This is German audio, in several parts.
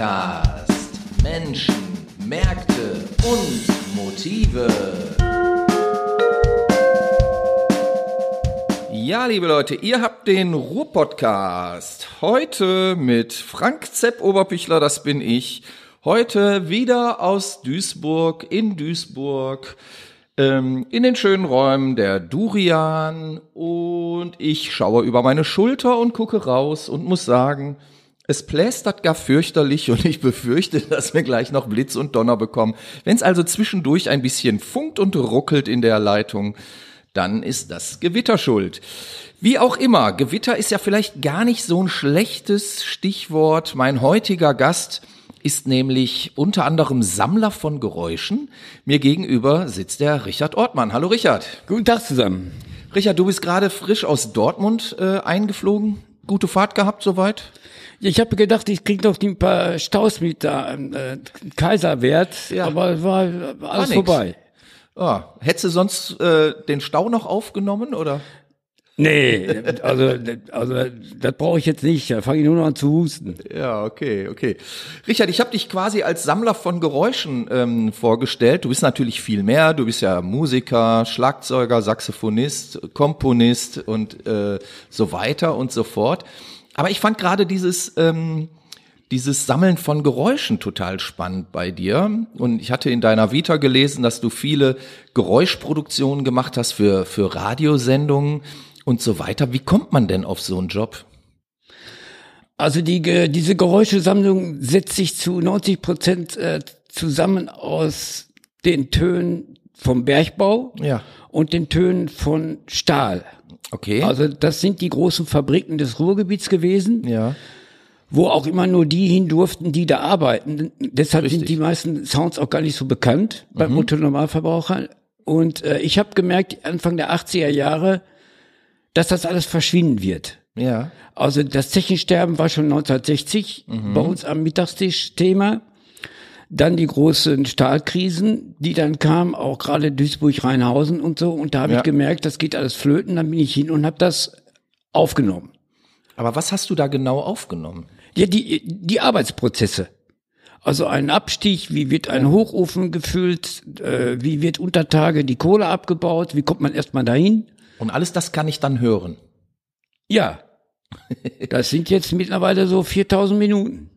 Podcast Menschen, Märkte und Motive. Ja, liebe Leute, ihr habt den Ruhr-Podcast. Heute mit Frank Zepp Oberpichler, das bin ich. Heute wieder aus Duisburg, in Duisburg, ähm, in den schönen Räumen der Durian. Und ich schaue über meine Schulter und gucke raus und muss sagen, es plästert gar fürchterlich und ich befürchte, dass wir gleich noch Blitz und Donner bekommen. Wenn es also zwischendurch ein bisschen funkt und ruckelt in der Leitung, dann ist das Gewitter schuld. Wie auch immer, Gewitter ist ja vielleicht gar nicht so ein schlechtes Stichwort. Mein heutiger Gast ist nämlich unter anderem Sammler von Geräuschen. Mir gegenüber sitzt der Richard Ortmann. Hallo Richard. Guten Tag zusammen. Richard, du bist gerade frisch aus Dortmund äh, eingeflogen. Gute Fahrt gehabt soweit? Ich habe gedacht, ich krieg noch ein paar Staus mit da, äh, Kaiserwert, Ja. aber es war alles nix. vorbei. Ah, hättest du sonst äh, den Stau noch aufgenommen oder? Nee, also, also das brauche ich jetzt nicht. Da fange ich nur noch an zu husten. Ja, okay, okay. Richard, ich habe dich quasi als Sammler von Geräuschen ähm, vorgestellt. Du bist natürlich viel mehr. Du bist ja Musiker, Schlagzeuger, Saxophonist, Komponist und äh, so weiter und so fort. Aber ich fand gerade dieses ähm, dieses Sammeln von Geräuschen total spannend bei dir. Und ich hatte in deiner Vita gelesen, dass du viele Geräuschproduktionen gemacht hast für, für Radiosendungen und so weiter. Wie kommt man denn auf so einen Job? Also die, diese Geräuschesammlung setzt sich zu 90 Prozent äh, zusammen aus den Tönen vom Bergbau Ja. und den Tönen von Stahl. Okay. Also das sind die großen Fabriken des Ruhrgebiets gewesen. ja. wo auch immer nur die hin durften, die da arbeiten. Deshalb Richtig. sind die meisten Sounds auch gar nicht so bekannt beim Otto-Normalverbraucher. Und äh, ich habe gemerkt, Anfang der 80er Jahre, dass das alles verschwinden wird. Ja. Also das Zechensterben war schon 1960 bei uns am Mittagstisch Thema. Dann die großen Stahlkrisen, die dann kamen, auch gerade Duisburg-Rheinhausen und so. Und da habe Ja. ich gemerkt, das geht alles flöten. Dann bin ich hin und habe das aufgenommen. Aber was hast du da genau aufgenommen? Ja, die, die Arbeitsprozesse. Also ein Abstieg, wie wird ein Hochofen gefüllt, äh, wie wird unter Tage die Kohle abgebaut, wie kommt man erstmal dahin? Und alles das kann ich dann hören. Ja, das sind jetzt mittlerweile so 4000 Minuten.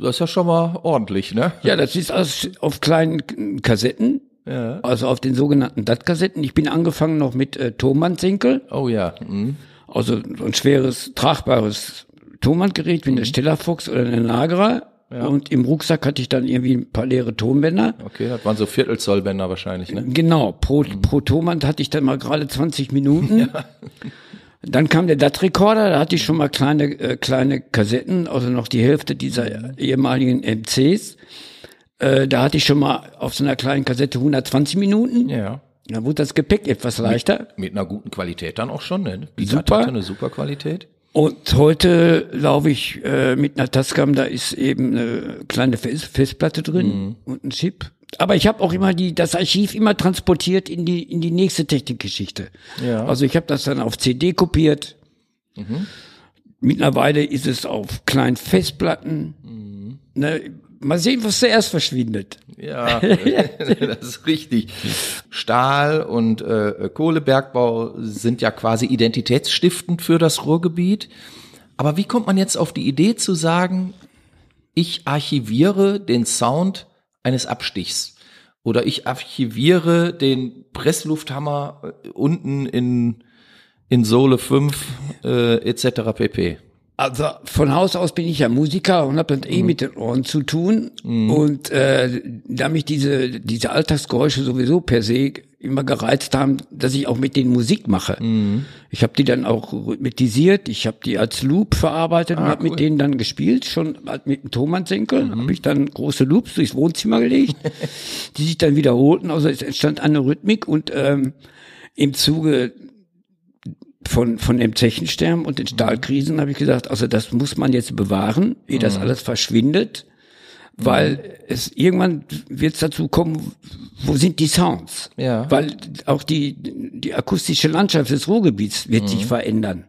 Das ist ja schon mal ordentlich, ne? Ja, das ist alles auf kleinen Kassetten, Ja. also auf den sogenannten DAT-Kassetten. Ich bin angefangen noch mit äh, Tonbandsenkel, Oh ja. Mhm. also so ein schweres, tragbares Tonbandgerät wie eine Stellerfox oder eine Nagra. Und im Rucksack hatte ich dann irgendwie ein paar leere Tonbänder. Okay, das waren so Viertelzollbänder wahrscheinlich, ne? Genau, pro, pro Tonband hatte ich dann mal gerade 20 Minuten. Dann kam der DAT-Recorder, da hatte ich schon mal kleine, äh, kleine Kassetten, also noch die Hälfte dieser ehemaligen MCs. Äh, da hatte ich schon mal auf so einer kleinen Kassette 120 Minuten. Ja. Da wurde das Gepäck etwas leichter. Mit einer guten Qualität dann auch schon, ne? Die Super. hatte eine super Qualität. Und heute laufe ich äh, mit einer Tascam, da ist eben eine kleine Fest Festplatte drin und ein Chip. Aber ich habe auch immer die das Archiv immer transportiert in die in die nächste Technikgeschichte. Ja. Also ich habe das dann auf CD kopiert. Mittlerweile ist es auf kleinen Festplatten. Ne, mal sehen, was zuerst verschwindet. Ja, das ist richtig. Stahl und äh, Kohlebergbau sind ja quasi identitätsstiftend für das Ruhrgebiet. Aber wie kommt man jetzt auf die Idee zu sagen, ich archiviere den Sound eines Abstichs oder ich archiviere den Presslufthammer äh, unten in in Sohle 5 äh, etc. pp. Also von Haus aus bin ich ja Musiker und habe dann eh mit den Ohren zu tun. Und äh, da mich diese, diese Alltagsgeräusche sowieso per se immer gereizt haben, dass ich auch mit denen Musik mache. Ich habe die dann auch rhythmisiert, ich habe die als Loop verarbeitet und habe cool. mit denen dann gespielt, schon mit dem Thomann-Senkel. Habe ich dann große Loops durchs Wohnzimmer gelegt, die sich dann wiederholten. Also es entstand eine Rhythmik und ähm, im Zuge von, von dem Zechensterben und den Stahlkrisen habe ich gesagt, also das muss man jetzt bewahren, ehe das alles verschwindet, weil es irgendwann wird es dazu kommen, wo sind die Sounds? Ja. Weil auch die, die akustische Landschaft des Ruhrgebiets wird sich verändern.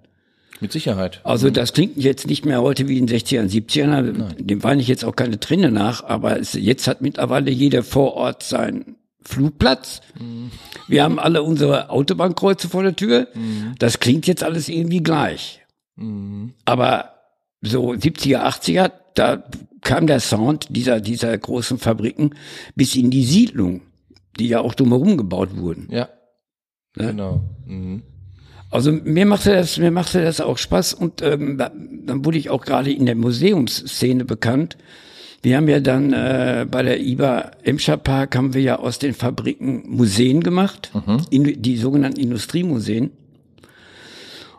Mit Sicherheit. Also das klingt jetzt nicht mehr heute wie in den 60ern, 70ern, dem weine ich jetzt auch keine Träne nach, aber es, jetzt hat mittlerweile jeder vor Ort seinen Flugplatz. Mhm. Wir haben alle unsere Autobahnkreuze vor der Tür. Mhm. Das klingt jetzt alles irgendwie gleich. Mhm. Aber so 70er, 80er, da kam der Sound dieser, dieser großen Fabriken bis in die Siedlung, die ja auch drumherum gebaut wurden. Ja. Ne? Genau. Mhm. Also mir machte das, mir machte das auch Spaß und ähm, dann wurde ich auch gerade in der Museumsszene bekannt. Wir haben ja dann äh, bei der IBA Emscher Park haben wir ja aus den Fabriken Museen gemacht, mhm. in, die sogenannten Industriemuseen.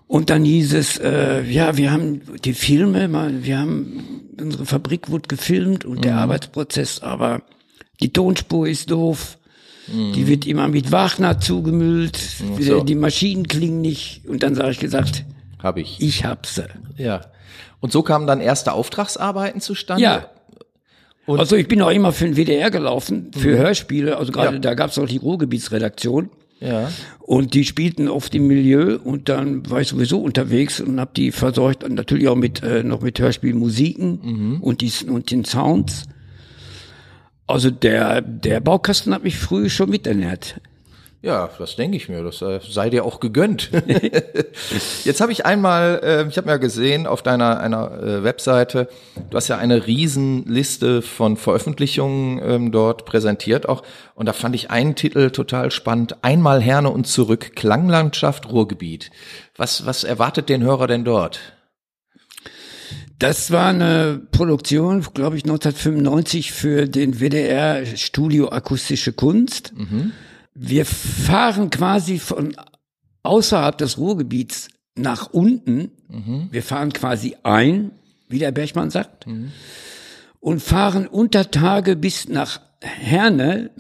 Und dann hieß es, äh, ja, wir haben die Filme, wir haben unsere Fabrik wurde gefilmt und mhm. der Arbeitsprozess, aber die Tonspur ist doof. Die mhm. wird immer mit Wagner zugemüllt. So. Die Maschinen klingen nicht. Und dann sage ich gesagt, hab ich. Ich hab sie. Ja. Und so kamen dann erste Auftragsarbeiten zustande? Ja. Und also ich bin auch immer für den WDR gelaufen, für mhm. Hörspiele. Also gerade ja. da gab es auch die Ruhrgebietsredaktion. Ja. Und die spielten oft im Milieu und dann war ich sowieso unterwegs und habe die versorgt, natürlich auch mit äh, noch mit Hörspielmusiken mhm. und, die, und den Sounds. Also der, der Baukasten hat mich früh schon miternährt. Ja, das denke ich mir. Das äh, sei dir auch gegönnt. Jetzt habe ich einmal, äh, ich habe ja gesehen auf deiner einer äh, Webseite, du hast ja eine Riesenliste von Veröffentlichungen ähm, dort präsentiert auch. Und da fand ich einen Titel total spannend. Einmal Herne und zurück, Klanglandschaft Ruhrgebiet. Was, was erwartet den Hörer denn dort? Das war eine Produktion, glaube ich, 1995 für den WDR Studio Akustische Kunst. Mhm. Wir fahren quasi von außerhalb des Ruhrgebiets nach unten. Mhm. Wir fahren quasi ein, wie der Bergmann sagt, mhm. und fahren unter Tage bis nach Herne.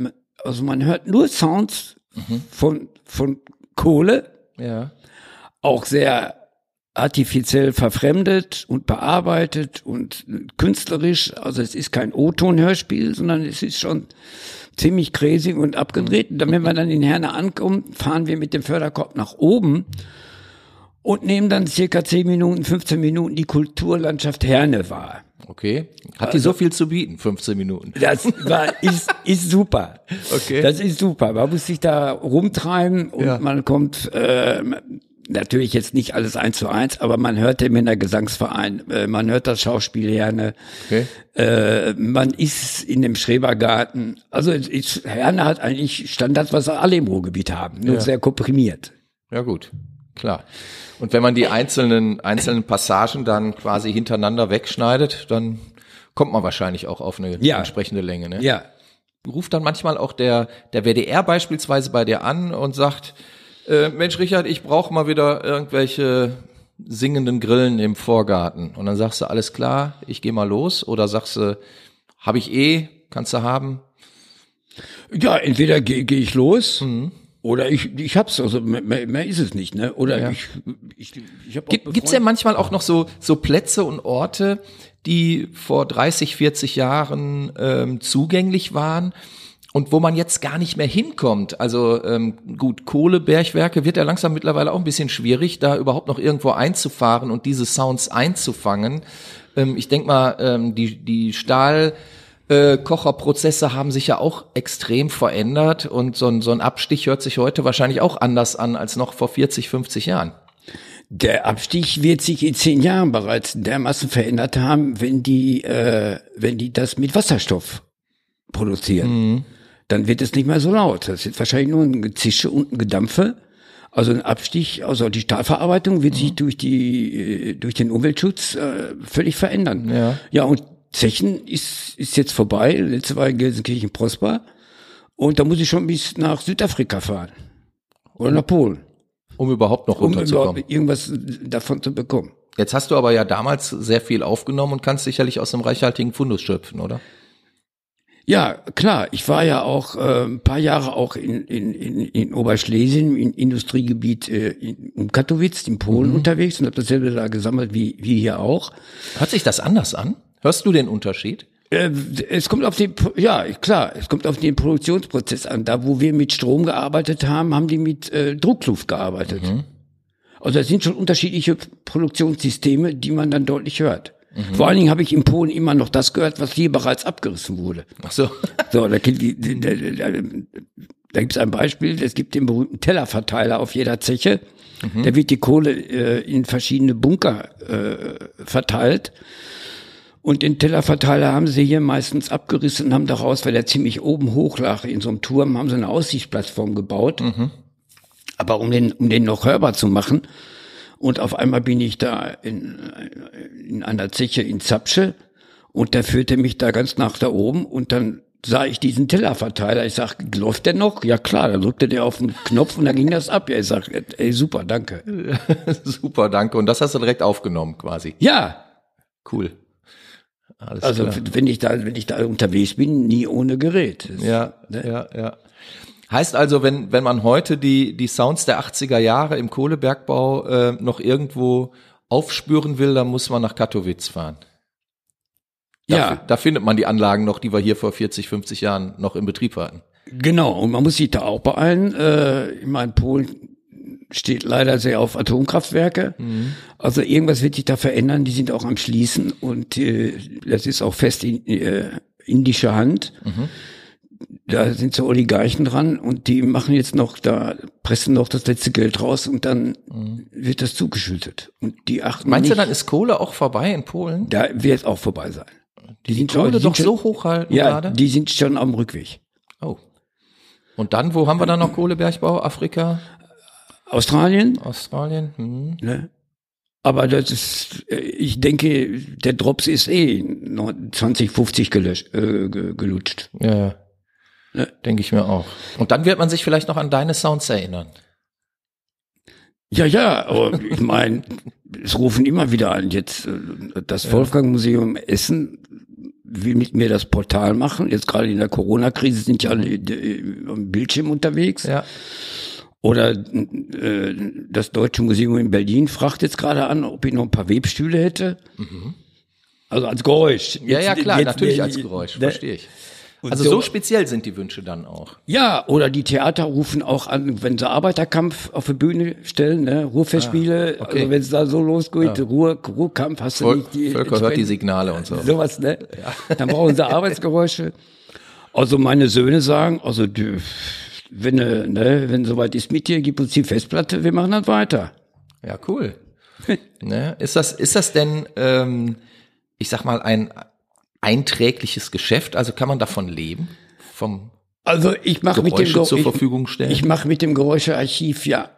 Also man hört nur Sounds mhm. von, von Kohle. Ja. Auch sehr artifiziell verfremdet und bearbeitet und künstlerisch. Also es ist kein O-Ton-Hörspiel, sondern es ist schon ziemlich crazy und abgedreht. Und dann, wenn wir dann in Herne ankommen, fahren wir mit dem Förderkorb nach oben und nehmen dann circa 10 Minuten, 15 Minuten die Kulturlandschaft Herne wahr. Okay. Hat also, die so viel zu bieten, 15 Minuten? Das war, ist, ist super. Okay. Das ist super. Man muss sich da rumtreiben und ja. man kommt, äh, natürlich jetzt nicht alles eins zu eins, aber man hört den Männergesangsverein, äh, man hört das Schauspiel gerne, okay. äh, man ist in dem Schrebergarten. Also ist, Herne hat eigentlich Standard, was alle im Ruhrgebiet haben, nur ja. sehr komprimiert. Ja gut, klar. Und wenn man die einzelnen einzelnen Passagen dann quasi hintereinander wegschneidet, dann kommt man wahrscheinlich auch auf eine ja. entsprechende Länge. Ne? Ja. Ruft dann manchmal auch der der WDR beispielsweise bei dir an und sagt äh, Mensch Richard, ich brauche mal wieder irgendwelche singenden Grillen im Vorgarten. Und dann sagst du, alles klar, ich gehe mal los. Oder sagst du, habe ich eh, kannst du haben. Ja, entweder gehe geh ich los. Mhm. Oder ich, ich hab's, also mehr, mehr ist es nicht, ne? Oder ja. ich, ich, ich hab Gibt, Gibt's ja manchmal auch noch so, so Plätze und Orte, die vor 30, 40 Jahren ähm, zugänglich waren, und wo man jetzt gar nicht mehr hinkommt. Also ähm, gut, Kohlebergwerke wird ja langsam mittlerweile auch ein bisschen schwierig, da überhaupt noch irgendwo einzufahren und diese Sounds einzufangen. Ähm, ich denk mal, ähm, die, die Stahl äh, Kocherprozesse haben sich ja auch extrem verändert und so ein, so ein Abstich hört sich heute wahrscheinlich auch anders an als noch vor 40, 50 Jahren. Der Abstich wird sich in zehn Jahren bereits dermaßen verändert haben, wenn die, äh, wenn die das mit Wasserstoff produzieren. Mhm dann wird es nicht mehr so laut. Das ist wahrscheinlich nur ein Gezische und ein Gedampfe. Also ein Abstich, also die Stahlverarbeitung wird mhm. sich durch die äh, durch den Umweltschutz äh, völlig verändern. Ja. ja, und Zechen ist ist jetzt vorbei. Letzte Woche in Gelsenkirchen Prosper. Und da muss ich schon bis nach Südafrika fahren. Oder nach Polen. Um überhaupt noch runterzukommen. Um irgendwas davon zu bekommen. Jetzt hast du aber ja damals sehr viel aufgenommen und kannst sicherlich aus einem reichhaltigen Fundus schöpfen, oder? Ja, klar. Ich war ja auch äh, ein paar Jahre auch in, in, in, in Oberschlesien, im Industriegebiet äh, in, in Katowice, in Polen mhm. unterwegs und habe dasselbe da gesammelt wie, wie hier auch. Hört sich das anders an? Hörst du den Unterschied? Äh, es kommt auf den, ja klar, es kommt auf den Produktionsprozess an. Da, wo wir mit Strom gearbeitet haben, haben die mit äh, Druckluft gearbeitet. Mhm. Also es sind schon unterschiedliche Produktionssysteme, die man dann deutlich hört. Vor allen Dingen habe ich in Polen immer noch das gehört, was hier bereits abgerissen wurde. Ach so. So, da, gibt- da, gibt es ein Beispiel, es gibt den berühmten Tellerverteiler auf jeder Zeche. Da wird die Kohle äh, in verschiedene Bunker äh, verteilt. Und den Tellerverteiler haben sie hier meistens abgerissen und haben daraus, weil er ziemlich oben hoch lag in so einem Turm, haben sie eine Aussichtsplattform gebaut. Aber um den, um den noch hörbar zu machen, und auf einmal bin ich da in, in einer Zeche in Zapsche und der führte mich da ganz nach da oben und dann sah ich diesen Tellerverteiler. Ich sag, läuft der noch? Ja klar, dann drückte der auf den Knopf und dann ging das ab. Ja, ich sag, ey, super, danke. Super, danke. Und das hast du direkt aufgenommen quasi. Ja, Cool. Alles also klar. wenn ich da, wenn ich da unterwegs bin, nie ohne Gerät. Das- Ja, ne? ja, ja. Heißt also, wenn, wenn man heute die, die Sounds der 80er Jahre im Kohlebergbau äh, noch irgendwo aufspüren will, dann muss man nach Katowice fahren. Da, Ja, Da findet man die Anlagen noch, die wir hier vor 40, 50 Jahren noch in Betrieb hatten. genau. Und man muss sich da auch beeilen. Äh, ich meine, Polen steht leider sehr auf Atomkraftwerke. Also irgendwas wird sich da verändern. Die sind auch am Schließen und äh, das ist auch fest in äh, indischer Hand. Da sind so Oligarchen dran und die machen jetzt noch, da pressen noch das letzte Geld raus und dann wird das zugeschüttet. Und die achten Meinst nicht, du, dann ist Kohle auch vorbei in Polen? da wird es auch vorbei sein. Die, sind Kohle die doch sind so hochhalten Ja, gerade? die sind schon am Rückweg. Oh. Und dann, wo haben wir dann noch Kohlebergbau? Afrika, Australien, Australien? Hm. ne? Aber das ist, äh, ich denke, der Drops ist eh 2050 gelöscht, äh, ge- gelutscht. Ja, ja. Ne? Denke ich mir auch. Und dann wird man sich vielleicht noch an deine Sounds erinnern. Ja, ja, aber ich meine, es rufen immer wieder an. Jetzt äh, das Wolfgang-Museum Essen will mit mir das Portal machen. Jetzt gerade in der Corona-Krise sind ja alle äh, am Bildschirm unterwegs. Ja. Oder äh, das Deutsche Museum in Berlin fragt jetzt gerade an, ob ich noch ein paar Webstühle hätte. Also als Geräusch. Mhm. Ja, ja, Jetzt- klar, jetzt- natürlich als Geräusch, verstehe ich. Und Also so speziell sind die Wünsche dann auch. Ja, oder die Theater rufen auch an, wenn sie Arbeiterkampf auf die Bühne stellen, ne, Ruhrfestspiele, Ah, okay. also wenn es da so losgeht, Ruhr, Ruhrkampf, hast du nicht die Völker hört die Signale und so. sowas, ne? Dann brauchen sie Arbeitsgeräusche. Also meine Söhne sagen, also du, wenn äh, ne, wenn soweit ist mit dir, gib uns die Festplatte, wir machen dann weiter. Ja, cool. ne? Ist das, ist das denn, ähm, ich sag mal, ein einträgliches Geschäft? Also kann man davon leben? Vom Also ich mache mit dem zur ich, Verfügung stellen? ich mache mit dem Geräuschearchiv ja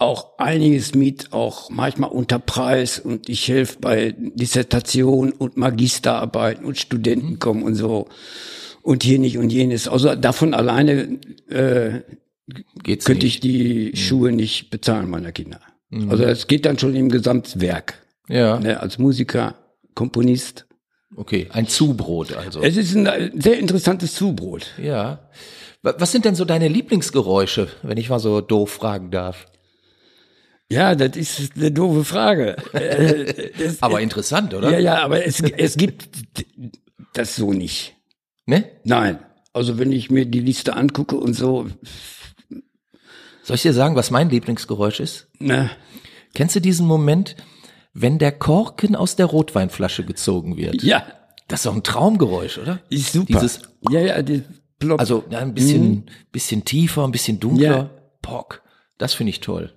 auch einiges mit, auch manchmal unter Preis und ich helfe bei Dissertation und Magisterarbeiten und Studenten Mhm. kommen und so und hier nicht und jenes. Also davon alleine äh, Geht's könnte nicht? ich die Schuhe nicht bezahlen meiner Kinder. Also es geht dann schon im Gesamtwerk. Ja, Ne, als Musiker, Komponist. Okay. Ein Zubrot also. Es ist ein äh, sehr interessantes Zubrot. Ja. Wa- Was sind denn so deine Lieblingsgeräusche, wenn ich mal so doof fragen darf? Ja, das ist eine doofe Frage. Äh, das- Aber interessant, oder? Ja, ja, aber es, es gibt das so nicht. Ne? Nein. Also wenn ich mir die Liste angucke und so, Soll ich dir sagen, was mein Lieblingsgeräusch ist? ne, Kennst du diesen Moment, wenn der Korken aus der Rotweinflasche gezogen wird? ja, Das ist doch ein Traumgeräusch, oder? ist super. Dieses, ja, ja, die ploppt. also ja, ein bisschen, bisschen tiefer, ein bisschen dunkler. Mhm. Ja. Pock. Das finde ich toll.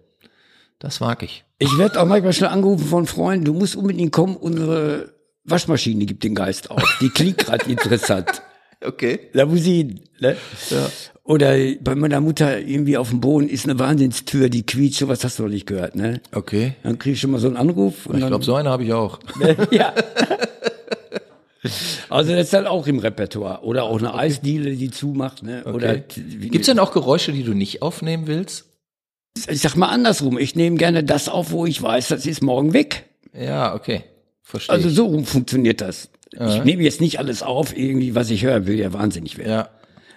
Das mag ich. ich werde auch manchmal schnell angerufen von Freunden, du musst unbedingt kommen, unsere Waschmaschine gibt den Geist auf. Die klingt gerade interessant. Okay. Da muss ich, ne? Oder bei meiner Mutter irgendwie auf dem Boden ist eine Wahnsinnstür, die quietscht, sowas hast du noch nicht gehört, ne? Okay. Dann krieg ich schon mal so einen Anruf. Ich glaube, so eine habe ich auch. ja. Also das ist dann auch im Repertoire. Oder auch eine Eisdiele, die zumacht. Ne? Oder wie- Gibt's denn auch Geräusche, die du nicht aufnehmen willst? ich sag mal andersrum, ich nehme gerne das auf, wo ich weiß, das ist morgen weg. Ja, okay. Verstehe. Also so rum funktioniert das. Ich nehme jetzt nicht alles auf, irgendwie, was ich höre, will ja wahnsinnig werden. ja.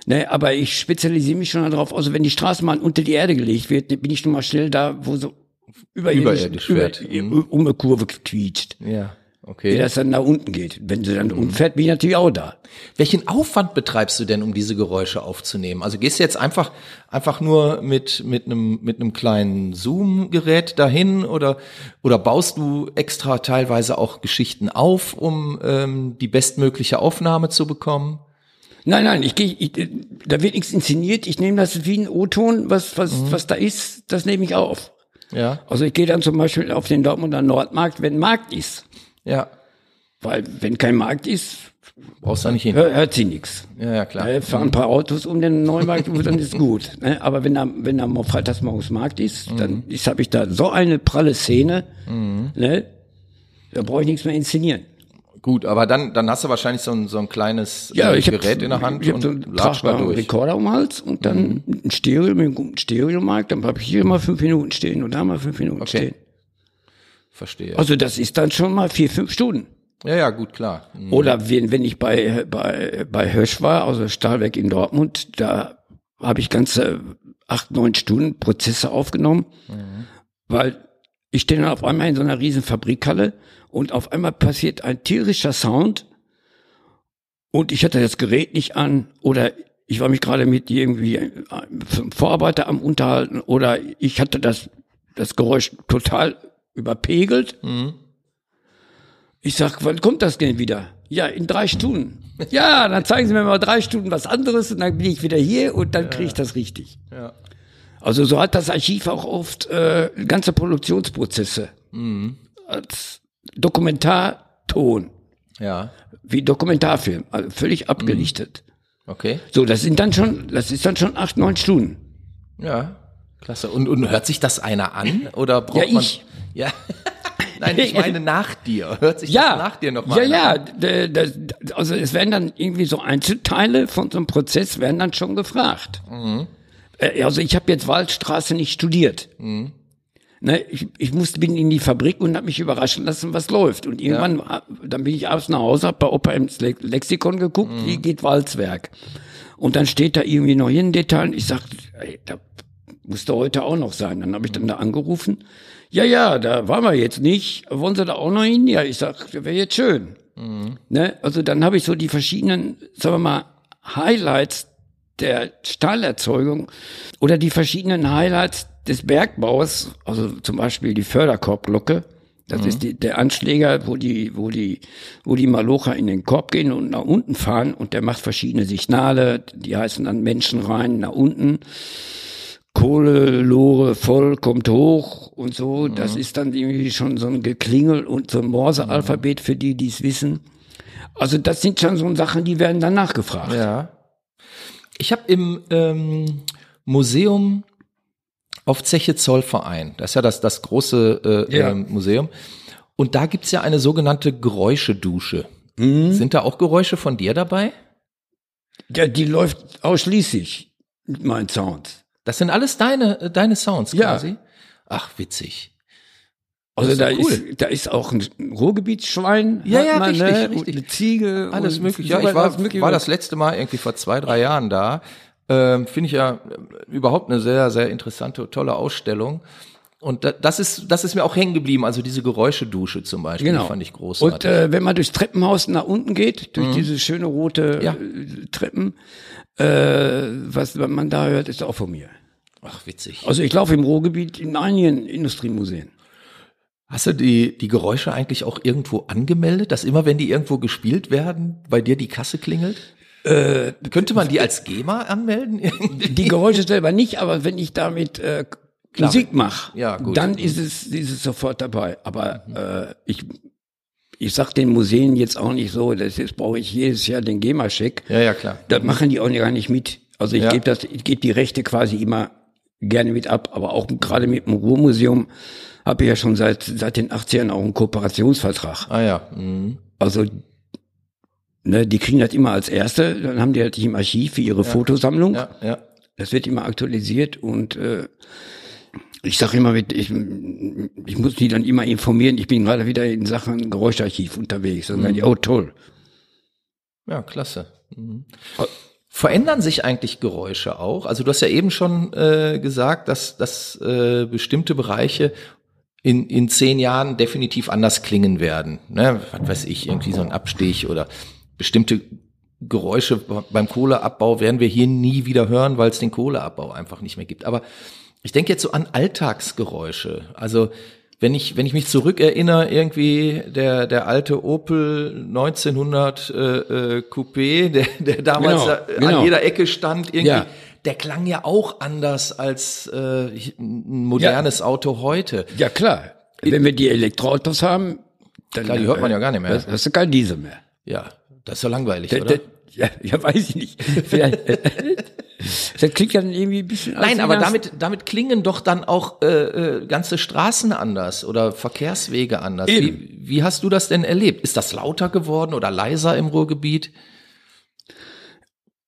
Ne, aber ich spezialisiere mich schon darauf. Also wenn die Straßenbahn unter die Erde gelegt wird, bin ich nun mal schnell da, wo so überirdisch, Überirdisch wird. über, um eine Kurve quietscht. Ja. Okay. Wie das dann nach unten geht. Wenn sie dann umfährt, bin ich natürlich auch da. Welchen Aufwand betreibst du denn, um diese Geräusche aufzunehmen? Also gehst du jetzt einfach einfach nur mit mit einem mit einem kleinen Zoom-Gerät dahin oder oder baust du extra teilweise auch Geschichten auf, um ähm, die bestmögliche Aufnahme zu bekommen? Nein, nein, ich gehe, ich, da wird nichts inszeniert. Ich nehme das wie ein O-Ton, was was was da ist, das nehme ich auf. Ja, Also ich gehe dann zum Beispiel auf den Dortmunder Nordmarkt, wenn Markt ist. ja. Weil wenn kein Markt ist, Brauchst da nicht hin. hör, hört sie nichts. Ja, ja, klar. Da fahren ein paar Autos um den Neumarkt, dann ist gut. Ne? Aber wenn da, wenn da mal freitags morgens Markt ist, dann Mhm. ist, habe ich da so eine pralle Szene, ne? da brauche ich nichts mehr inszenieren. Gut, aber dann dann hast du wahrscheinlich so ein so ein kleines Ja, äh, ich hab, Gerät in der Hand ich hab und so einen. Mhm. Rekorder um Hals und dann ein Stereo mit einem guten Stereomarkt, dann habe ich hier mal fünf Minuten stehen und da mal fünf Minuten Okay. stehen. Verstehe. Also das ist dann schon mal vier, fünf Stunden. ja, ja, gut, klar. Mhm. Oder wenn, wenn ich bei, bei, bei Hirsch war, also Stahlwerk in Dortmund, da habe ich ganze acht, neun Stunden Prozesse aufgenommen, weil ich stehe dann auf einmal in so einer riesen Fabrikhalle und auf einmal passiert ein tierischer Sound und ich hatte das Gerät nicht an oder ich war mich gerade mit irgendwie einem Vorarbeiter am Unterhalten oder ich hatte das, das Geräusch total überpegelt. Ich sag, wann kommt das denn wieder? Ja, in drei Stunden. Ja, dann zeigen Sie mir mal drei Stunden was anderes und dann bin ich wieder hier und dann kriege ich das richtig. Ja. Also so hat das Archiv auch oft äh, ganze Produktionsprozesse als Dokumentarton, Ja. wie Dokumentarfilm, also völlig abgelichtet. Okay. So, das sind dann schon, das ist dann schon acht, neun Stunden. Ja. Klasse. Und, und hört sich das einer an oder braucht Ja, man ich. Ja. Nein, ich meine nach dir. Hört sich Ja, das nach dir noch mal ja, ja. an? d- d- Also es werden dann irgendwie so Einzelteile von so einem Prozess werden dann schon gefragt. Mhm. Äh, Also ich habe jetzt Waldstraße nicht studiert. Mhm. Ne, ich, ich musste bin in die Fabrik und habe mich überraschen lassen, was läuft. Und irgendwann, äh, dann bin ich abends nach Hause, hab bei Opa im Le- Lexikon geguckt, Mhm. wie geht Walzwerk. Und dann steht da irgendwie noch hier ein Detail. Und ich sag, ey, da musste heute auch noch sein. Dann habe ich dann da angerufen. Ja, ja, da waren wir jetzt nicht. Wollen Sie da auch noch hin? Ja, ich sag, wäre jetzt schön. Ne? Also dann habe ich so die verschiedenen, sagen wir mal, Highlights der Stahlerzeugung oder die verschiedenen Highlights des Bergbaus, also zum Beispiel die Förderkorbglocke. Das ist die, der Anschläger, wo die, wo die, wo die Malocher in den Korb gehen und nach unten fahren und der macht verschiedene Signale, die heißen dann Menschen rein nach unten. Kohle, Lore voll, kommt hoch und so. Das ist dann irgendwie schon so ein Geklingel und so ein Morse-Alphabet für die, die es wissen. Also das sind schon so Sachen, die werden dann nachgefragt. Ja. Ich habe im ähm, Museum auf Zeche Zollverein, das ist ja das, das große äh, Ja. ähm, Museum, und da gibt's ja eine sogenannte Geräuschedusche. Mhm. Sind da auch Geräusche von dir dabei? Ja, die läuft ausschließlich mit meinen Sounds. Das sind alles deine, äh, deine Sounds Ja. quasi? Ach, witzig. Also ist da cool. ist, da ist auch ein Ruhrgebietsschwein. Ja, ja, man, richtig, ne? richtig. Eine Ziege. Alles mögliche. Ja, ich war, war das letzte Mal irgendwie vor zwei, drei Jahren da. Ähm, Finde ich ja überhaupt eine sehr, sehr interessante, tolle Ausstellung. Und da, das ist, das ist mir auch hängen geblieben. Also diese Geräuschedusche zum Beispiel, Genau. die fand ich großartig. Und äh, wenn man durchs Treppenhaus nach unten geht, durch diese schöne rote Ja. äh, Treppen, äh, was man da hört, ist auch von mir. Ach, witzig. Also ich laufe im Ruhrgebiet in einigen Industriemuseen. Hast du die, die Geräusche eigentlich auch irgendwo angemeldet, dass immer, wenn die irgendwo gespielt werden, bei dir die Kasse klingelt? Äh, Könnte man die als GEMA anmelden? Die Geräusche selber nicht, aber wenn ich damit äh, Klar. Musik mache, Ja, gut. Dann ist es, ist es sofort dabei. Aber äh, ich, ich sag den Museen jetzt auch nicht so, das jetzt brauche ich jedes Jahr den GEMA-Check. ja, ja, klar. Das machen die auch gar nicht mit. Also ich Ja. gebe das, ich gebe die Rechte quasi immer gerne mit ab, aber auch gerade mit dem Ruhrmuseum habe ich ja schon seit seit den 80ern auch einen Kooperationsvertrag. Ah ja. Mhm. Also ne, die kriegen das immer als erste, dann haben die halt im Archiv für ihre Fotosammlung. Ja, ja. Das wird immer aktualisiert und äh, ich sage immer, mit, ich, ich muss die dann immer informieren. Ich bin gerade wieder in Sachen Geräuscharchiv unterwegs. Und dann die, oh toll. Ja, klasse. Mhm. Verändern sich eigentlich Geräusche auch? Also du hast ja eben schon äh, gesagt, dass, dass äh, bestimmte Bereiche in, in zehn Jahren definitiv anders klingen werden. Ne? Was weiß ich, irgendwie so ein Abstich oder bestimmte Geräusche beim Kohleabbau werden wir hier nie wieder hören, weil es den Kohleabbau einfach nicht mehr gibt. Aber ich denke jetzt so an Alltagsgeräusche. Also wenn ich, wenn ich mich zurückerinnere, irgendwie der, der alte Opel 1900 äh, äh, Coupé, der, der damals Genau, an genau. jeder Ecke stand, irgendwie, Ja. der klang ja auch anders als äh, ein modernes Auto heute. Ja, klar. Wenn wir die Elektroautos haben, dann Klar, die hört man ja gar nicht mehr. Hast du kein Diesel mehr. Ja, das ist so langweilig, Der, oder? ja, ja, weiß ich nicht. Vielleicht, das klingt ja dann irgendwie ein bisschen. Nein, aber damit, damit klingen doch dann auch äh, äh, ganze Straßen anders oder Verkehrswege anders. Eben. Wie, wie hast du das denn erlebt? Ist das lauter geworden oder leiser im Ruhrgebiet?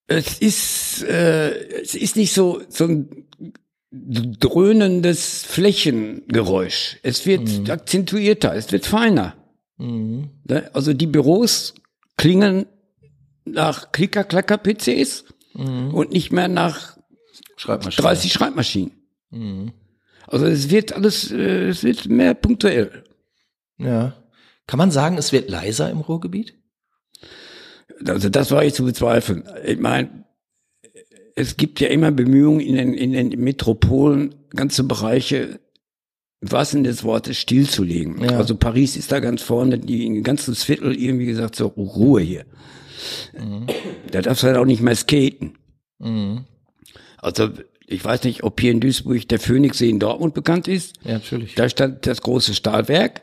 Es ist, äh, es ist nicht so, so ein dröhnendes Flächengeräusch. Es wird Mhm. akzentuierter, es wird feiner. Ne? Also die Büros klingen nach Klicker-Klacker-PCs Mhm. und nicht mehr nach Schreibmaschine. 30 Schreibmaschinen. Mhm. Also es wird alles, äh, es wird mehr punktuell. Ja. Kann man sagen, es wird leiser im Ruhrgebiet? Also das war ich zu bezweifeln. Ich meine, es gibt ja immer Bemühungen in den, in den Metropolen, ganze Bereiche, wahrsten Sinne des Wortes, stillzulegen. Ja. Also Paris ist da ganz vorne, die in ganzen Viertel irgendwie gesagt, so Ruhe hier. Da darfst du halt auch nicht mehr skaten. Mhm. Also ich weiß nicht, ob hier in Duisburg der Phoenixsee in Dortmund bekannt ist. Ja, natürlich. Da stand das große Stahlwerk.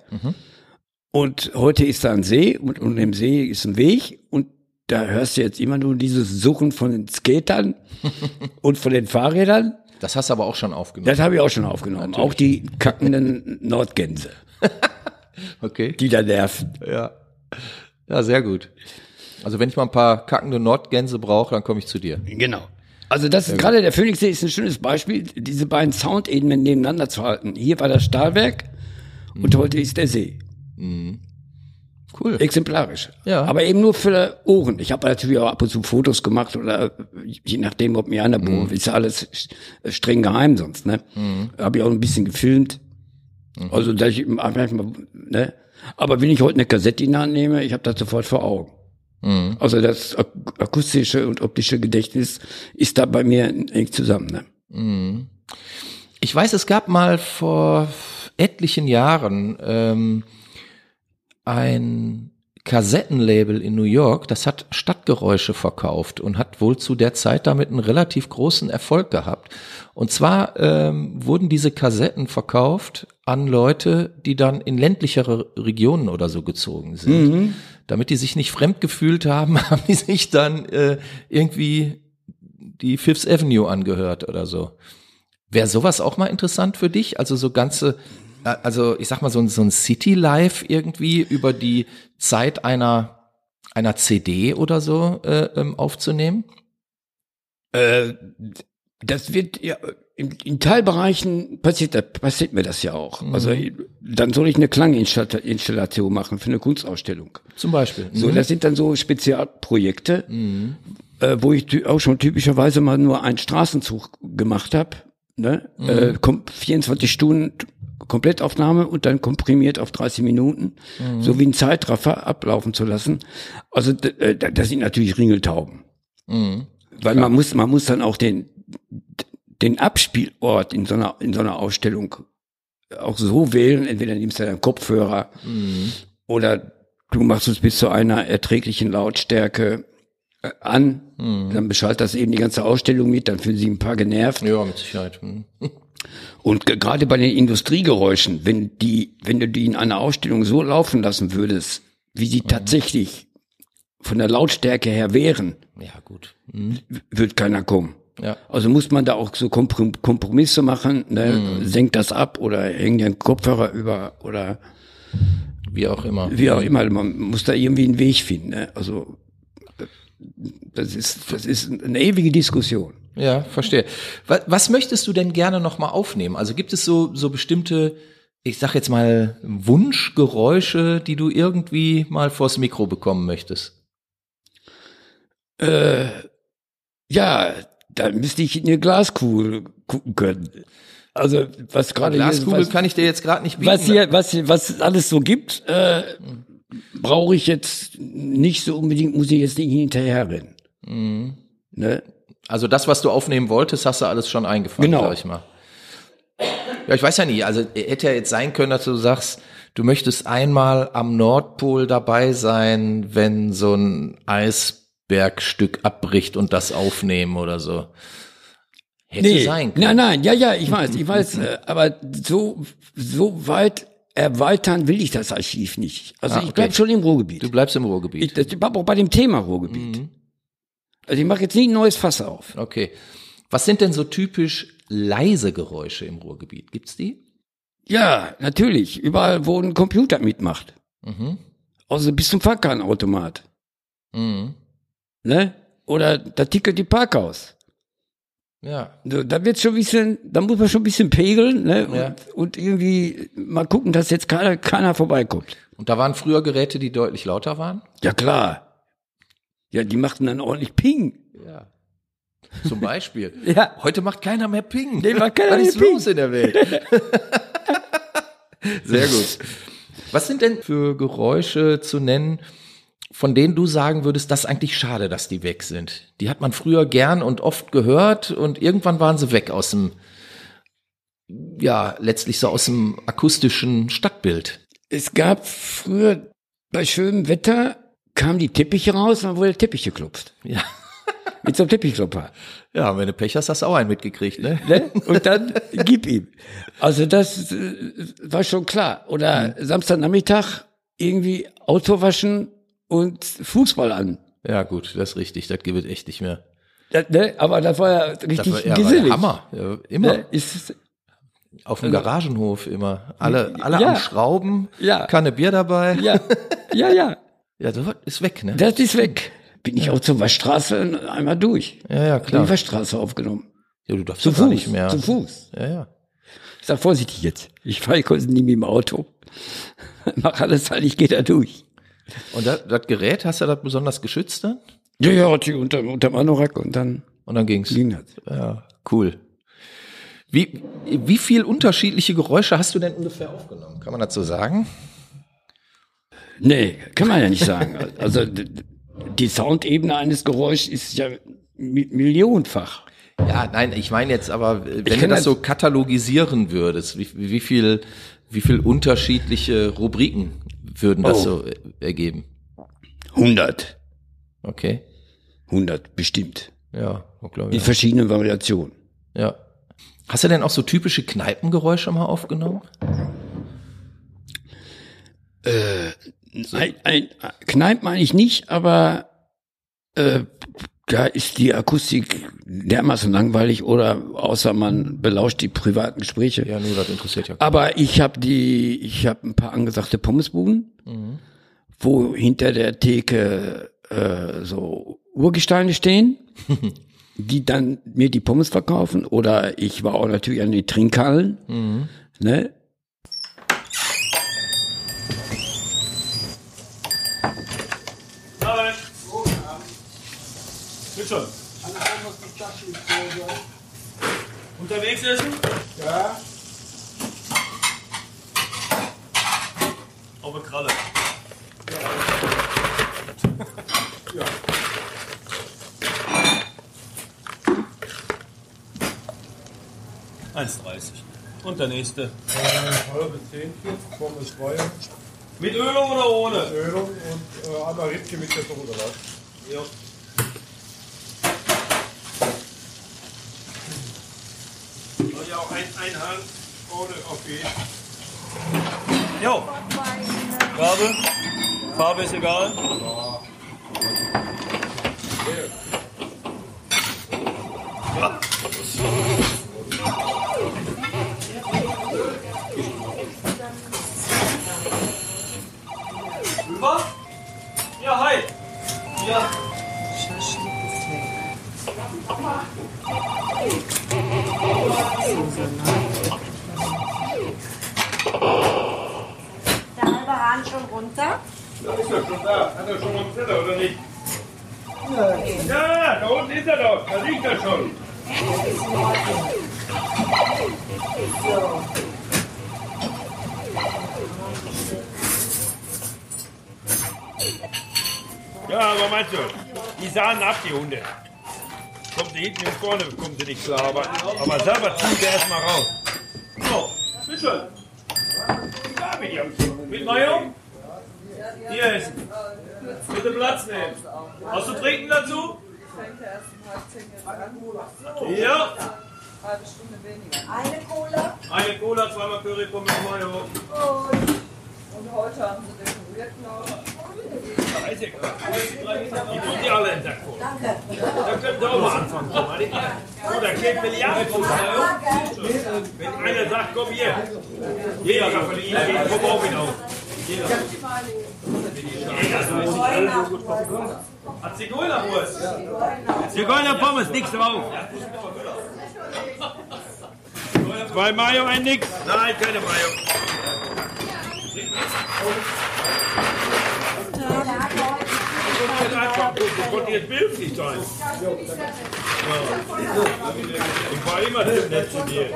Und heute ist da ein See und unter dem See ist ein Weg und da hörst du jetzt immer nur dieses Suchen von den Skatern und von den Fahrrädern. Das hast du aber auch schon aufgenommen. Das habe ich auch schon aufgenommen. Auch die kackenden Nordgänse, Okay. die da nerven. Ja. Ja, sehr gut. Also wenn ich mal ein paar kackende Nordgänse brauche, dann komme ich zu dir. Genau. Also das ist gerade der Phoenixsee ist ein schönes Beispiel, diese beiden Soundebenen nebeneinander zu halten. Hier war das Stahlwerk und heute ist der See. Cool. Exemplarisch. Ja. Aber eben nur für Ohren. Ich habe natürlich auch ab und zu Fotos gemacht oder je nachdem, ob mir einer mhm. ist ja alles streng geheim sonst, ne? Mhm. Habe ich auch ein bisschen gefilmt. Mhm. Also da ich manchmal, ne? Aber wenn ich heute eine Kassette in die Hand nehme, ich habe das sofort vor Augen. Mhm. Also das akustische und optische Gedächtnis ist da bei mir eng zusammen. Ne? Mhm. Ich weiß, es gab mal vor etlichen Jahren ähm, ein Kassettenlabel in New York, das hat Stadtgeräusche verkauft und hat wohl zu der Zeit damit einen relativ großen Erfolg gehabt. Und zwar ähm, wurden diese Kassetten verkauft an Leute, die dann in ländlichere Regionen oder so gezogen sind. Mhm. Damit die sich nicht fremd gefühlt haben, haben die sich dann äh, irgendwie die Fifth Avenue angehört oder so. Wäre sowas auch mal interessant für dich? Also so ganze, also ich sag mal so ein, so ein City Life irgendwie über die Zeit einer einer CD oder so äh, ähm, aufzunehmen? Äh, das wird ja in, in Teilbereichen passiert, passiert mir das ja auch. Mhm. Also dann soll ich eine Klanginstallation machen für eine Kunstausstellung. Zum Beispiel. So, mhm. das sind dann so Spezialprojekte, mhm. äh, wo ich auch schon typischerweise mal nur einen Straßenzug gemacht habe. Ne? Mhm. Äh, 24 Stunden Komplettaufnahme und dann komprimiert auf 30 Minuten, mhm. so wie ein Zeitraffer ablaufen zu lassen. Also das sind natürlich Ringeltauben. Mhm. Weil man muss, man muss dann auch den, den Abspielort in so einer, in so einer Ausstellung auch so wählen. Entweder nimmst du deinen Kopfhörer mhm. oder du machst es bis zu einer erträglichen Lautstärke an, mhm. dann beschallt das eben die ganze Ausstellung mit, dann fühlen sie ein paar genervt. Ja, mit Sicherheit. Mhm. Und gerade bei den Industriegeräuschen, wenn die, wenn du die in einer Ausstellung so laufen lassen würdest, wie sie mhm. tatsächlich von der Lautstärke her wären, ja gut, mhm. wird keiner kommen. Ja. Also muss man da auch so Kompromisse machen, ne? Mhm. senkt das ab oder hängt einen Kopfhörer über oder wie auch immer. Wie auch immer, man muss da irgendwie einen Weg finden. Ne? Also das ist, das ist eine ewige Diskussion. Ja, verstehe. Was, was möchtest du denn gerne noch mal aufnehmen? Also gibt es so so bestimmte, ich sag jetzt mal Wunschgeräusche, die du irgendwie mal vors Mikro bekommen möchtest? Äh, ja, da müsste ich in eine Glaskugel gucken können. Also was gerade hier, Glaskugel was, kann ich dir jetzt gerade nicht bieten. was hier, was hier, was es alles so gibt, äh, brauche ich jetzt nicht so unbedingt, muss ich jetzt nicht hinterherrennen. Mhm. Ne? Also das, was du aufnehmen wolltest, hast du alles schon eingefangen, Genau. sag ich mal. Ja, ich weiß ja nie. Also hätte ja jetzt sein können, dass du sagst, du möchtest einmal am Nordpol dabei sein, wenn so ein Eisbergstück abbricht und das aufnehmen oder so. Hätte sein können. nein, nein, ja, ja, ich weiß, ich weiß, äh, aber so, so weit erweitern will ich das Archiv nicht. Also Ah, ich okay. bleib schon im Ruhrgebiet. Du bleibst im Ruhrgebiet. Ich, das, ich bleib auch bei dem Thema Ruhrgebiet. Mhm. Also ich mache jetzt nicht ein neues Fass auf. Okay. Was sind denn so typisch leise Geräusche im Ruhrgebiet? Gibt's die? Ja, natürlich. Überall, wo ein Computer mitmacht. Mhm. Also bis zum Fahrkartenautomat. Mhm. Ne? Oder da tickert die Parkhaus. Ja. Da wird schon ein bisschen, da muss man schon ein bisschen pegeln, ne? Und, Ja. und irgendwie mal gucken, dass jetzt keiner, keiner vorbeikommt. Und da waren früher Geräte, die deutlich lauter waren? Ja, klar. Ja, die machten dann ordentlich Ping. Ja. Zum Beispiel. Ja. Heute macht keiner mehr Ping. Nee, macht keiner Was mehr ist Ping. los in der Welt? Sehr gut. Was sind denn für Geräusche zu nennen, von denen du sagen würdest, das ist eigentlich schade, dass die weg sind? Die hat man früher gern und oft gehört und irgendwann waren sie weg aus dem, ja, letztlich so aus dem akustischen Stadtbild. Es gab früher bei schönem Wetter kamen die Teppiche raus und dann wurde der Teppich geklopft. Ja. Mit so einem Teppichklopper. Ja, wenn du Pech hast, hast du auch einen mitgekriegt, ne? Ne? Und dann gib ihm. Also das äh, war schon klar. Oder Samstagnachmittag irgendwie Auto waschen und Fußball an. Ja, gut, das ist richtig. Das gibt es echt nicht mehr. Das, ne? Aber das war ja Das richtig war, ja, war der gesellig. Hammer. Ja, immer. Ne? Ist, Auf dem Garagenhof immer. Alle, alle Ja. am Schrauben. Ja. Kanne Bier dabei. ja, ja, ja. Ja, das ist weg, ne? Das ist weg. Bin ich auch zur Waschstraße einmal durch. Ja, ja, Die klar. Waschstraße aufgenommen. Ja, du darfst Zu ja Fuß. nicht mehr. Zu Fuß. Ja, ja. Ich sag vorsichtig jetzt. Ich fahre kurz nie mit dem Auto. Mach alles halt, ich gehe da durch. Und das, das Gerät, hast du das besonders geschützt dann? Ja, ja, unter, unterm Anorak und dann Und dann ging's. ging das. Ja, cool. Wie, wie viel unterschiedliche Geräusche hast du denn ungefähr aufgenommen? Kann man so sagen? Nee, kann man ja nicht sagen. Also die Soundebene eines Geräuschs ist ja mi- millionenfach. Ja, nein, ich meine jetzt aber, äh, wenn du das das- so katalogisieren würdest, wie, wie viel, wie viel unterschiedliche Rubriken würden das Oh. so äh, ergeben? 100. Okay. 100, bestimmt. Ja, glaube In ich. verschiedenen Variationen. Ja. Hast du denn auch so typische Kneipengeräusche mal aufgenommen? Ein, ein, Kneipen eigentlich nicht, aber äh, da ist die Akustik dermaßen langweilig oder außer man belauscht die privaten Gespräche. Ja, nur das interessiert ja. Aber ich habe die, ich habe ein paar angesagte Pommesbuden, wo hinter der Theke äh, so Urgesteine stehen, die dann mir die Pommes verkaufen. Oder ich war auch natürlich an den Trinkhallen. Ne? Bitte schon. Unterwegs essen? Ja, Auf der Kralle. Ja. 1,30. Und der nächste. äh, halbe Zähnchen, Pommes Feuer, Mit Ölung oder ohne? Ölung und äh, einmal Rippchen mit der Soße drauf. Ja. Und ja auch ein, ein Hang ohne okay. Jo. Farbe? Farbe ist egal. Ja, aber meinst du, die sahen ab, die Hunde. Kommt sie hinten und vorne, kommt sie nicht klar, aber, aber selber ziehen sie erstmal raus. So, bitteschön. Ja, mit dir. Mit Mayo? Hier ist. Bitte Platz nehmen. Hast du trinken dazu? Ja. Eine Cola. Eine Cola, zweimal Curry Pommes Mayo. Und heute haben sie dekoriert noch. Da ist ja klar. Die tun die alle in Sack voll. Danke. Da könnt ihr auch mal anfangen. So, da kriegt Milliarden von Wenn einer sagt, komm hier. Jeder sagt von Ihnen, geht, komm auch mit auf. Jeder. Hat Zigeunerwurst? Zigeunerpommes, nix drauf. Zwei Mayo, ein Nix? Nein, keine Mayo. Konntest jetzt behilflich sein. Ich war immer nett zu dir.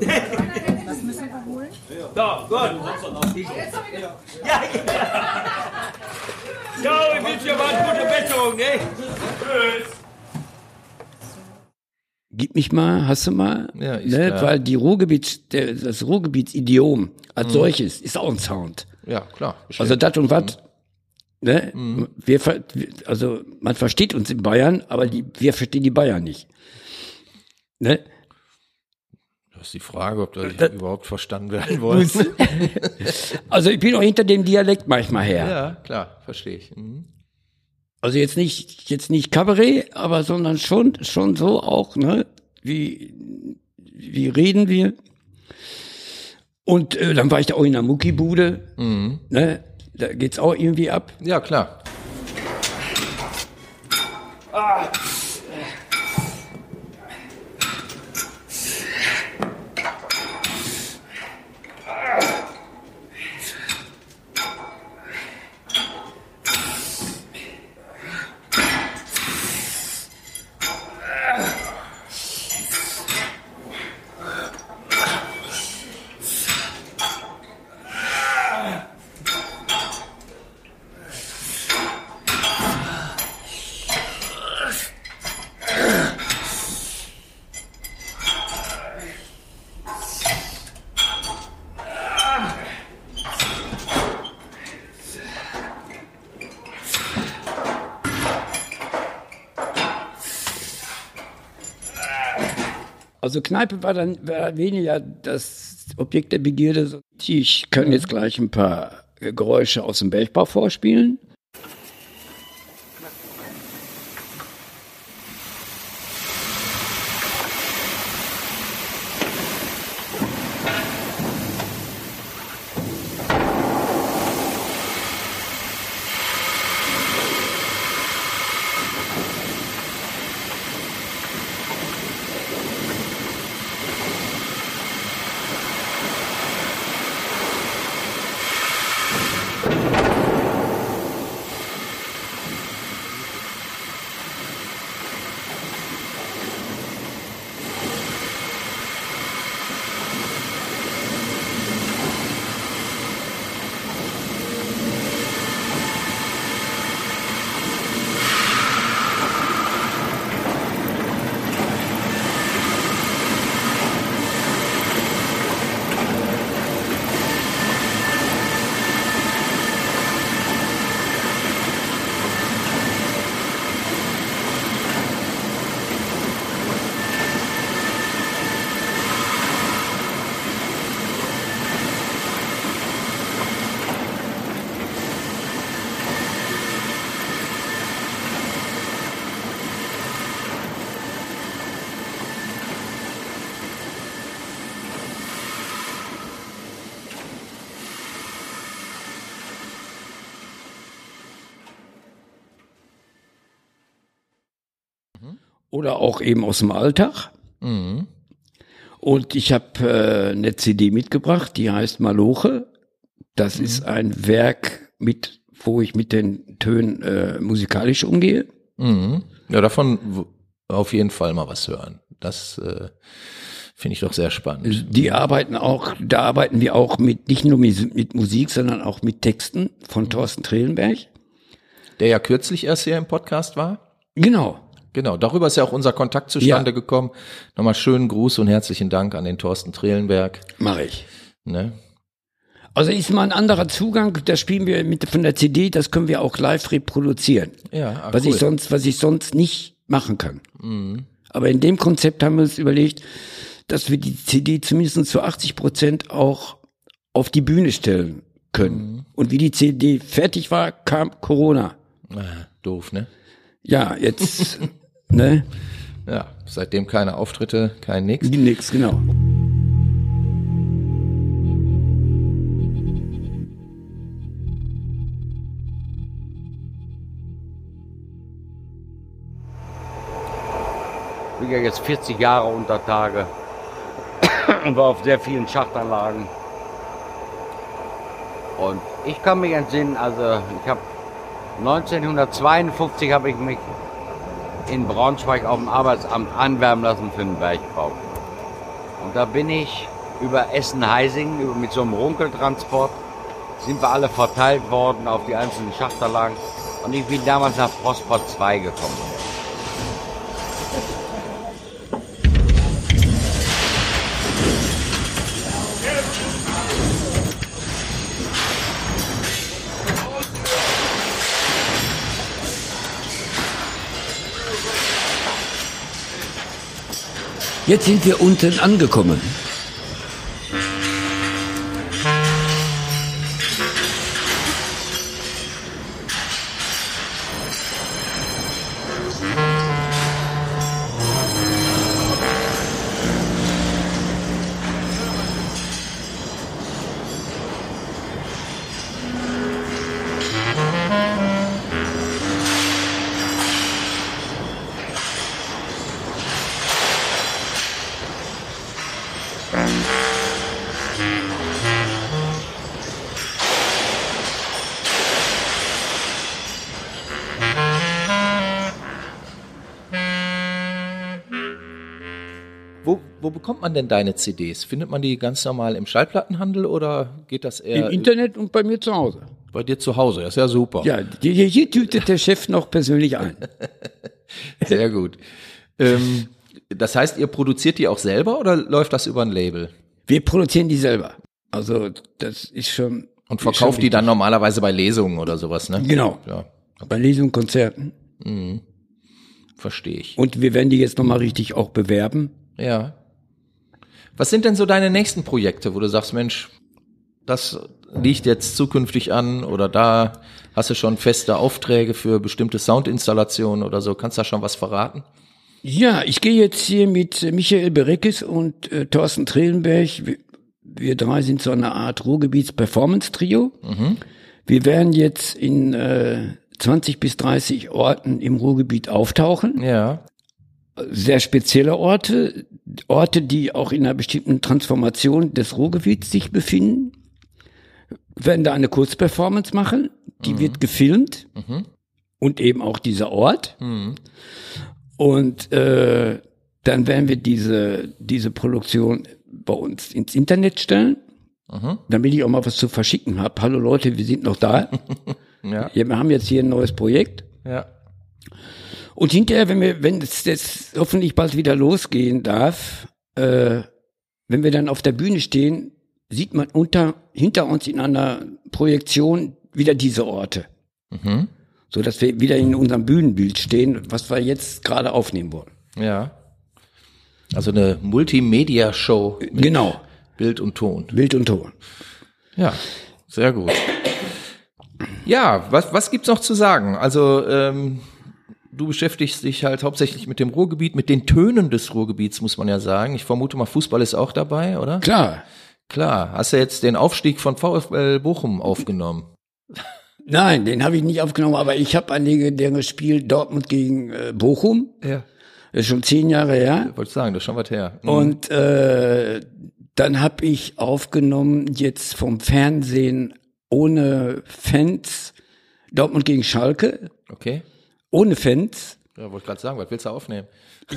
Da, gut. Ja, ja. Ja, ich wünsche dir mal eine gute Besserung, ne? Tschüss. Gib mich mal, hast du mal? Ja, ist ne? klar. Weil die Ruhrgebiets, der, das Ruhrgebietidiom als solches ist auch ein Sound. Ja, klar. Also das und was. Ne? Ver- wir- also man versteht uns in Bayern, aber die, wir verstehen die Bayern nicht. Ne? das ist die Frage, ob da Das- überhaupt verstanden werden wollen. Also ich bin auch hinter dem Dialekt manchmal her. ja, klar, verstehe ich. Mhm. Also jetzt nicht, jetzt nicht Kabarett, aber sondern schon, schon so auch, ne? Wie, wie reden wir? Und äh, dann war ich da auch in der Muckibude, ne? Da geht's auch irgendwie ab. Ja, klar. Also Kneipe war dann war weniger das Objekt der Begierde. Ich kann jetzt gleich ein paar Geräusche aus dem Bergbau vorspielen. Oder auch eben aus dem Alltag. Und ich habe äh, eine CD mitgebracht, die heißt Maloche. Das ist ein Werk, mit, wo ich mit den Tönen äh, musikalisch umgehe. Mhm. Ja, davon auf jeden Fall mal was hören. Das äh, finde ich doch sehr spannend. Die arbeiten auch, da arbeiten wir auch mit, nicht nur mit, mit Musik, sondern auch mit Texten von Thorsten Trehlenberg. Der ja kürzlich erst hier im Podcast war. Genau. Genau, darüber ist ja auch unser Kontakt zustande Ja. gekommen. Nochmal schönen Gruß und herzlichen Dank an den Thorsten Trehlenberg. Mache ich. Ne? Also ist mal ein anderer Zugang, das spielen wir mit von der CD, das können wir auch live reproduzieren. Ja, ah, was cool. ich sonst, was ich sonst nicht machen kann. Aber in dem Konzept haben wir uns überlegt, dass wir die CD zumindest zu 80 Prozent auch auf die Bühne stellen können. Und wie die CD fertig war, kam Corona. Ah, doof, ne? Ja, jetzt, ne? Ja, seitdem keine Auftritte, kein Nix. Nix, genau. bin ja jetzt 40 Jahre unter Tage und war auf sehr vielen Schachtanlagen. Und ich kann mich entsinnen, also ich habe 1952 habe ich mich in Braunschweig auf dem Arbeitsamt anwerben lassen für den Bergbau. Und da bin ich über Essen-Heising, mit so einem Runkeltransport, sind wir alle verteilt worden auf die einzelnen Schachtanlagen. Und ich bin damals nach Prosport 2 gekommen. Jetzt sind wir unten angekommen. Bekommt man denn deine CDs? Findet man die ganz normal im Schallplattenhandel oder geht das eher Im Internet und bei mir zu Hause. bei dir zu Hause? Das ist ja super. Ja, hier, hier tütet der Chef noch persönlich ein. Sehr gut. ähm, das heißt, ihr produziert die auch selber oder läuft das über ein Label? Wir produzieren die selber. Also das ist schon. Und verkauft schon die dann normalerweise bei Lesungen oder sowas, ne? Genau. Ja, Bei Lesungen, Konzerten. verstehe ich. Und wir werden die jetzt nochmal richtig auch bewerben. Ja. Was sind denn so deine nächsten Projekte, wo du sagst, Mensch, das liegt jetzt zukünftig an oder da hast du schon feste Aufträge für bestimmte Soundinstallationen oder so? Kannst du da schon was verraten? Ja, ich gehe jetzt hier mit Michael Berekes und äh, Thorsten Trehlenberg. Wir, wir drei sind so eine Art Ruhrgebiets-Performance-Trio. Wir werden jetzt in äh, 20 bis 30 Orten im Ruhrgebiet auftauchen. Ja. Sehr spezielle Orte, Orte, die auch in einer bestimmten Transformation des Ruhrgebiets sich befinden. Wir werden da eine Kurzperformance machen, die wird gefilmt und eben auch dieser Ort. Und äh, dann werden wir diese, diese Produktion bei uns ins Internet stellen, damit ich auch mal was zu verschicken habe. Hallo Leute, wir sind noch da. Ja, wir haben jetzt hier ein neues Projekt. Ja. Und hinterher, wenn wir, wenn es jetzt hoffentlich bald wieder losgehen darf, äh, wenn wir dann auf der Bühne stehen, sieht man unter, hinter uns in einer Projektion wieder diese Orte. So dass wir wieder in unserem Bühnenbild stehen, was wir jetzt gerade aufnehmen wollen. Ja. Also eine Multimedia-Show Genau. Bild und Ton. Bild und Ton. Ja, sehr gut. Ja, was, was gibt's noch zu sagen? Also, ähm, du beschäftigst dich halt hauptsächlich mit dem Ruhrgebiet, mit den Tönen des Ruhrgebiets, muss man ja sagen. Ich vermute mal, Fußball ist auch dabei, oder? Klar. Klar. Hast du jetzt den Aufstieg von VfL Bochum aufgenommen? Nein, den habe ich nicht aufgenommen, aber ich habe ein legendäres Spiel Dortmund gegen äh, Bochum. Ja. Das ist schon zehn Jahre her. Wollte sagen, das ist schon was her. Mhm. Und äh, dann habe ich aufgenommen jetzt vom Fernsehen ohne Fans Dortmund gegen Schalke, Okay. Ohne Fans. Ja, wollte gerade sagen, was willst du aufnehmen?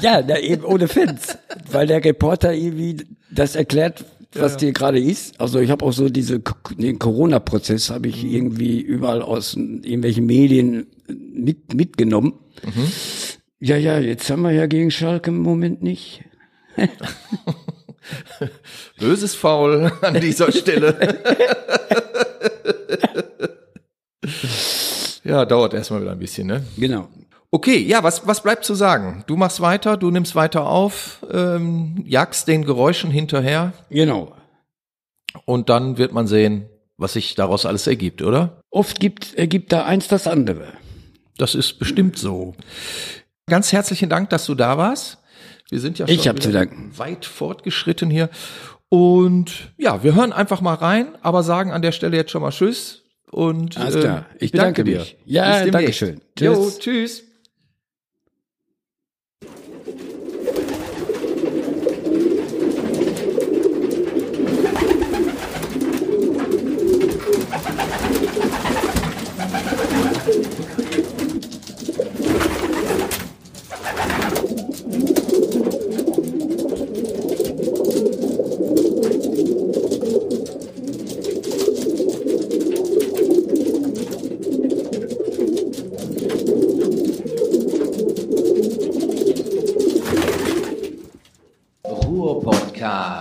Ja, na, eben ohne Fans, weil der Reporter irgendwie das erklärt, was dir gerade ist. Also ich habe auch so diese den Corona-Prozess habe ich irgendwie überall aus irgendwelchen Medien mit, mitgenommen. Ja, ja, jetzt haben wir ja gegen Schalke im Moment nicht. Böses Faul an dieser Stelle. ja, dauert erstmal wieder ein bisschen, ne? Genau. Okay, ja, was, was bleibt zu sagen? Du machst weiter, du nimmst weiter auf, ähm, jagst den Geräuschen hinterher Genau. und dann wird man sehen, was sich daraus alles ergibt, oder? Oft gibt, ergibt da eins das andere. Das ist bestimmt so. Ganz herzlichen Dank, dass du da warst. Wir sind ja schon Ich hab zu danken. weit fortgeschritten hier. Und ja, wir hören einfach mal rein, aber sagen an der Stelle jetzt schon mal Tschüss. Und Alles äh, klar. Ich danke bedanke dir. mich. Ja, danke schön. Jo, Tschüss. Tschüss. Ruhr-Podcast.